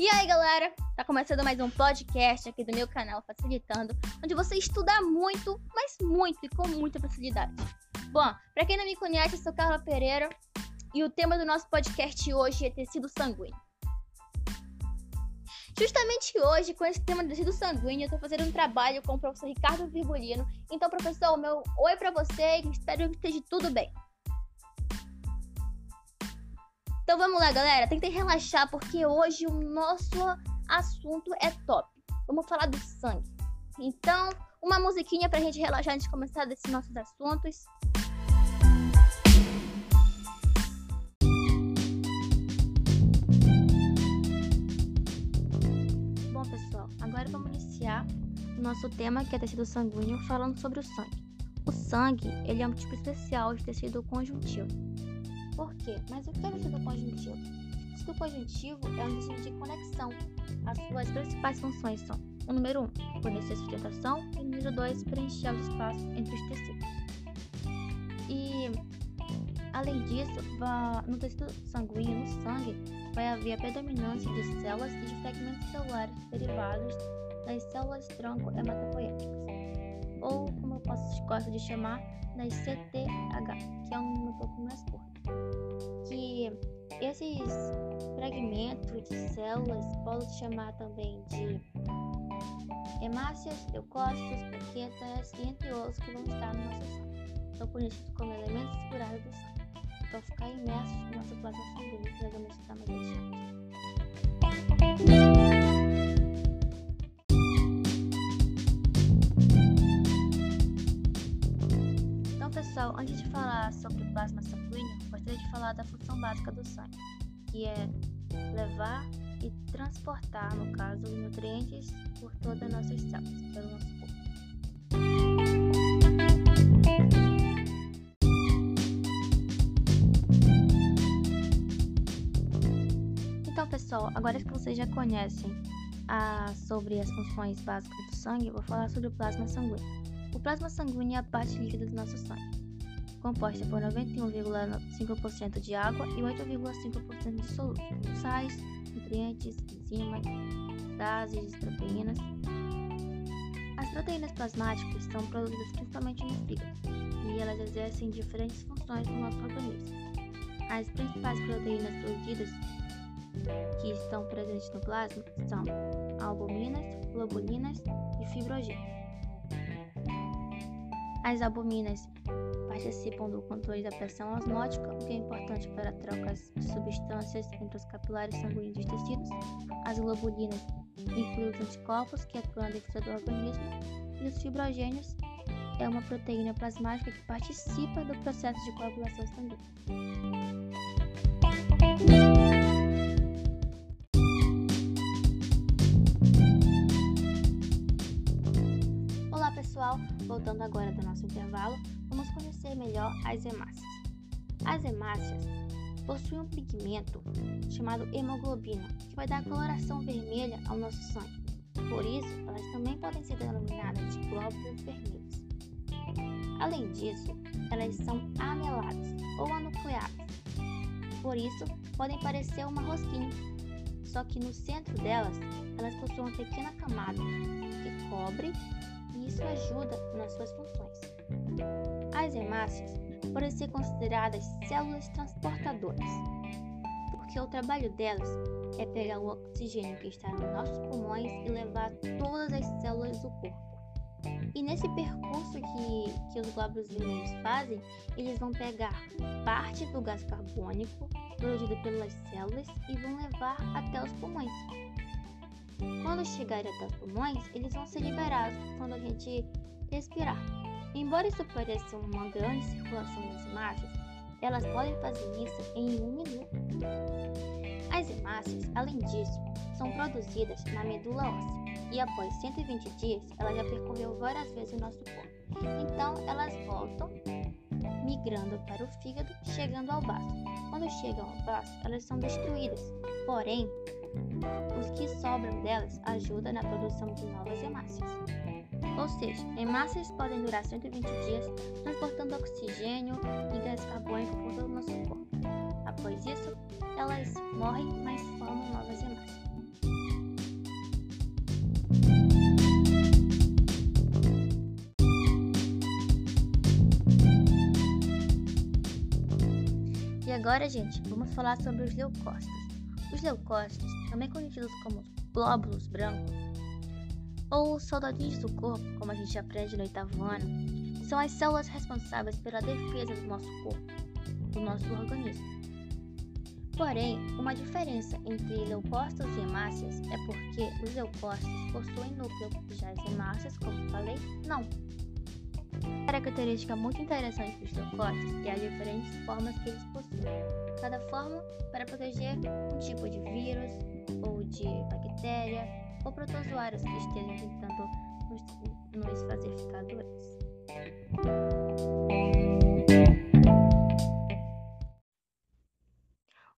E aí, galera? Tá começando mais um podcast aqui do meu canal Facilitando, onde você estuda muito, mas muito e com muita facilidade. Bom, pra quem não me conhece, eu sou Carla Pereira e o tema do nosso podcast hoje é tecido sanguíneo. Justamente hoje, com esse tema do tecido sanguíneo, eu tô fazendo um trabalho com o professor Ricardo Virgulino. Então, professor, meu oi pra você e espero que esteja tudo bem. Então vamos lá, galera. Tentem relaxar porque hoje o nosso assunto é top. Vamos falar do sangue. Então, uma musiquinha pra gente relaxar antes de começar desses nossos assuntos. Bom, pessoal, agora vamos iniciar o nosso tema que é tecido sanguíneo, falando sobre o sangue. O sangue, ele é um tipo especial de tecido conjuntivo por quê? Mas o que é o tecido conjuntivo? O tecido conjuntivo é um tecido de conexão. As suas principais funções são: o número 1, um, fornecer sustentação, e o número 2, preencher os espaços entre os tecidos. E, além disso, no tecido sanguíneo, no sangue, vai haver a predominância de células e de fragmentos celulares derivados das células tronco hematopoéticas, ou como eu posso, gosto de chamar, das CTH, que é um um pouco mais curto esses fragmentos de células podem chamar também de hemácias, leucócitos, plaquetas e entre outros que vão estar no nosso sangue. São conhecidos como elementos seguráveis do sangue. Ficar imersos no nosso plasma sanguíneo, que nós vamos estar mais adiante. pessoal, antes de falar sobre o plasma gostaria de falar da função básica do sangue, que é levar e transportar, no caso, nutrientes por todas as nossas células, pelo nosso corpo. Então, pessoal, agora que vocês já conhecem ah, sobre as funções básicas do sangue, eu vou falar sobre o plasma sanguíneo. O plasma sanguíneo é a parte líquida do nosso sangue, composta por 91,5% de água e 8,5% de solúvel, sais, nutrientes, enzimas, bases, proteínas. As proteínas plasmáticas são produzidas principalmente no fígado e elas exercem diferentes funções no nosso organismo. As principais proteínas produzidas que estão presentes no plasma são albuminas, globulinas e fibrogênios. As albuminas participam do controle da pressão osmótica, o que é importante para trocas de substâncias entre os capilares sanguíneos dos tecidos. As globulinas incluem os anticorpos que atuam defesa do organismo. E os fibrogênios é uma proteína plasmática que participa do processo de coagulação sanguínea. voltando agora do nosso intervalo, vamos conhecer melhor as hemácias. As hemácias possuem um pigmento chamado hemoglobina, que vai dar coloração vermelha ao nosso sangue. Por isso, elas também podem ser denominadas de glóbulos vermelhos. Além disso, elas são aneladas ou anucleadas. Por isso, podem parecer uma rosquinha. Só que no centro delas, elas possuem uma pequena camada que cobre e isso ajuda nas suas funções. As hemácias podem ser consideradas células transportadoras, porque o trabalho delas é pegar o oxigênio que está nos nossos pulmões e levar todas as células do corpo. E nesse percurso que, que os glóbulos vermelhos fazem, eles vão pegar parte do gás carbônico produzido pelas células e vão levar até os pulmões. Quando chegarem até os pulmões, eles vão ser liberados quando a gente respirar. Embora isso pareça uma grande circulação das hemácias, elas podem fazer isso em um minuto. As hemácias, além disso, são produzidas na medula óssea e após 120 dias ela já percorreu várias vezes o nosso corpo. Então elas voltam migrando para o fígado, chegando ao baço. Quando chegam ao baço, elas são destruídas. Porém, os que sobram delas ajudam na produção de novas hemácias. Ou seja, hemácias podem durar 120 dias, transportando oxigênio e gás carbônico por todo o nosso corpo. Após isso, elas morrem, mas formam novas hemácias. E agora, gente, vamos falar sobre os leucócitos. Os leucócitos, também conhecidos como glóbulos brancos, ou soldadinhos do corpo, como a gente aprende no oitavo ano, são as células responsáveis pela defesa do nosso corpo, do nosso organismo. Porém, uma diferença entre leucócitos e hemácias é porque os leucócitos possuem núcleo, já as hemácias, como falei, não. Característica muito interessante dos leucócitos é as diferentes formas que eles possuem. Cada forma para proteger um tipo de vírus ou de bactéria ou protozoários que estejam tentando nos, nos fazer ficar doentes.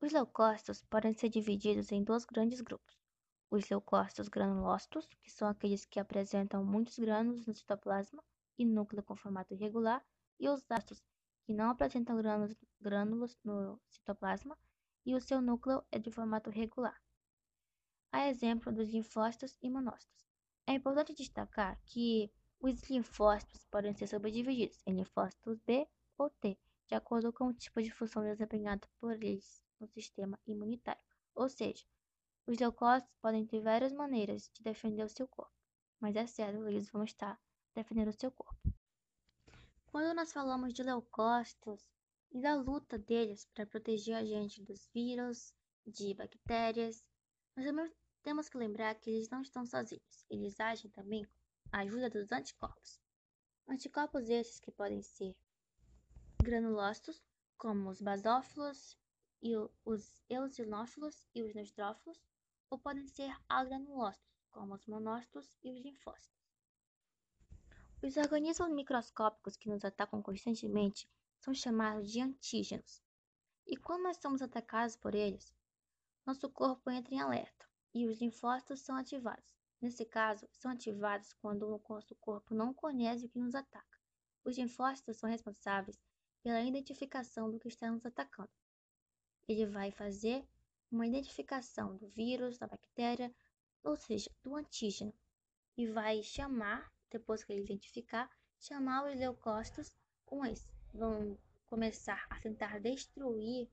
Os leucócitos podem ser divididos em dois grandes grupos. Os leucócitos granulócitos, que são aqueles que apresentam muitos grânulos no citoplasma e núcleo com formato irregular, e os ácidos, que não apresentam grânulos, grânulos no citoplasma e o seu núcleo é de formato regular a exemplo dos linfócitos e monócitos. É importante destacar que os linfócitos podem ser subdivididos em linfócitos B ou T, de acordo com o tipo de função desempenhada por eles no sistema imunitário. Ou seja, os leucócitos podem ter várias maneiras de defender o seu corpo, mas é certo, eles vão estar defendendo o seu corpo. Quando nós falamos de leucócitos e da luta deles para proteger a gente dos vírus, de bactérias, nós também temos que lembrar que eles não estão sozinhos, eles agem também com a ajuda dos anticorpos. Anticorpos esses que podem ser granulócitos, como os basófilos, e os eosinófilos e os neutrófilos, ou podem ser agranulócitos, como os monócitos e os linfócitos. Os organismos microscópicos que nos atacam constantemente são chamados de antígenos. E quando nós somos atacados por eles, nosso corpo entra em alerta e os linfócitos são ativados. Nesse caso, são ativados quando o nosso corpo não conhece o que nos ataca. Os linfócitos são responsáveis pela identificação do que está nos atacando. Ele vai fazer uma identificação do vírus, da bactéria, ou seja, do antígeno, e vai chamar, depois que ele identificar, chamar os leucócitos, uns vão começar a tentar destruir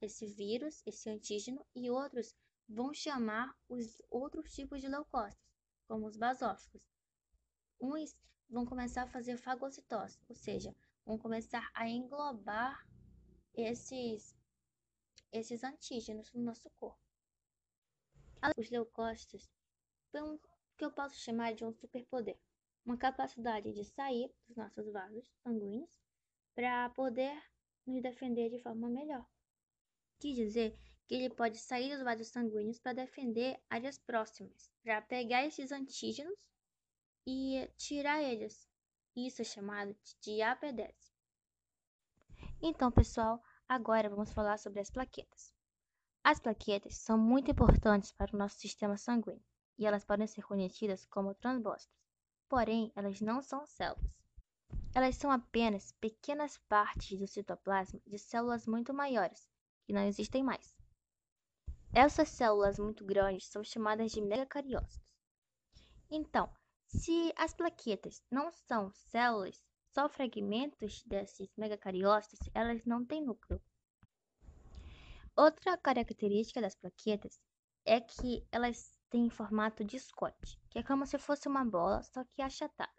esse vírus, esse antígeno, e outros vão chamar os outros tipos de leucócitos, como os basóficos. Uns vão começar a fazer fagocitose, ou seja, vão começar a englobar esses, esses antígenos no nosso corpo. Os leucócitos o que eu posso chamar de um superpoder, uma capacidade de sair dos nossos vasos sanguíneos para poder nos defender de forma melhor. Quer dizer que ele pode sair dos vasos sanguíneos para defender áreas próximas, para pegar esses antígenos e tirar eles. Isso é chamado de diapedese. Então, pessoal, agora vamos falar sobre as plaquetas. As plaquetas são muito importantes para o nosso sistema sanguíneo e elas podem ser conhecidas como trombócitos. Porém, elas não são células. Elas são apenas pequenas partes do citoplasma de células muito maiores, que não existem mais. Essas células muito grandes são chamadas de megacariócitos. Então, se as plaquetas não são células, só fragmentos desses megacariócitos, elas não têm núcleo. Outra característica das plaquetas é que elas têm formato de Scott, que é como se fosse uma bola, só que achatadas.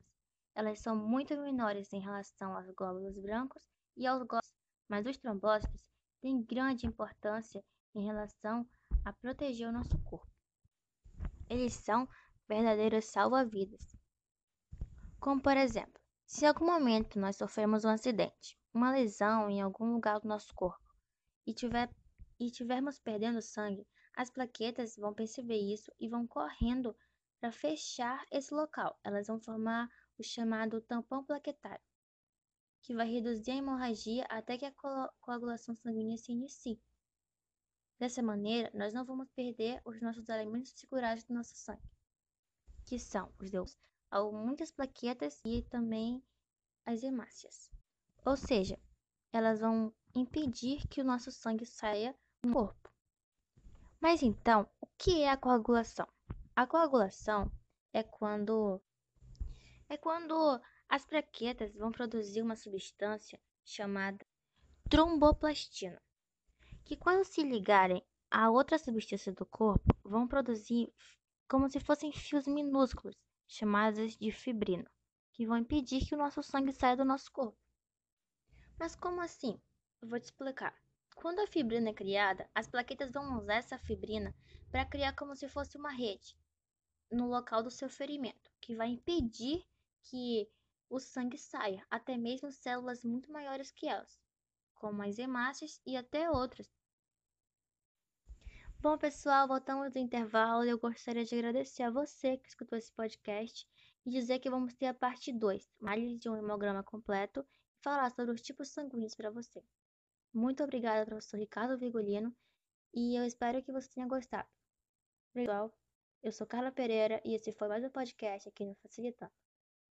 Elas são muito menores em relação aos glóbulos brancos e aos glóbulos, mas os trombócitos têm grande importância em relação a proteger o nosso corpo. Eles são verdadeiros salva-vidas. Como por exemplo, se em algum momento nós sofremos um acidente, uma lesão em algum lugar do nosso corpo e, tiver, e tivermos perdendo sangue, as plaquetas vão perceber isso e vão correndo para fechar esse local. Elas vão formar o chamado tampão plaquetário, que vai reduzir a hemorragia até que a coagulação sanguínea se inicie. Dessa maneira, nós não vamos perder os nossos elementos segurados do nosso sangue, que são os deus, muitas plaquetas e também as hemácias. Ou seja, elas vão impedir que o nosso sangue saia do corpo. Mas então, o que é a coagulação? A coagulação é quando é quando as plaquetas vão produzir uma substância chamada tromboplastina, que quando se ligarem a outras substâncias do corpo, vão produzir como se fossem fios minúsculos, chamados de fibrina, que vão impedir que o nosso sangue saia do nosso corpo. Mas como assim? Eu vou te explicar. Quando a fibrina é criada, as plaquetas vão usar essa fibrina para criar como se fosse uma rede no local do seu ferimento, que vai impedir que o sangue saia, até mesmo células muito maiores que elas, como as hemácias e até outras. Bom, pessoal, voltamos do intervalo eu gostaria de agradecer a você que escutou esse podcast e dizer que vamos ter a parte 2, análise de um hemograma completo e falar sobre os tipos sanguíneos para você. Muito obrigada, professor Ricardo Vigolino, e eu espero que você tenha gostado. Pessoal, eu sou Carla Pereira e esse foi mais um podcast aqui no Facilitando.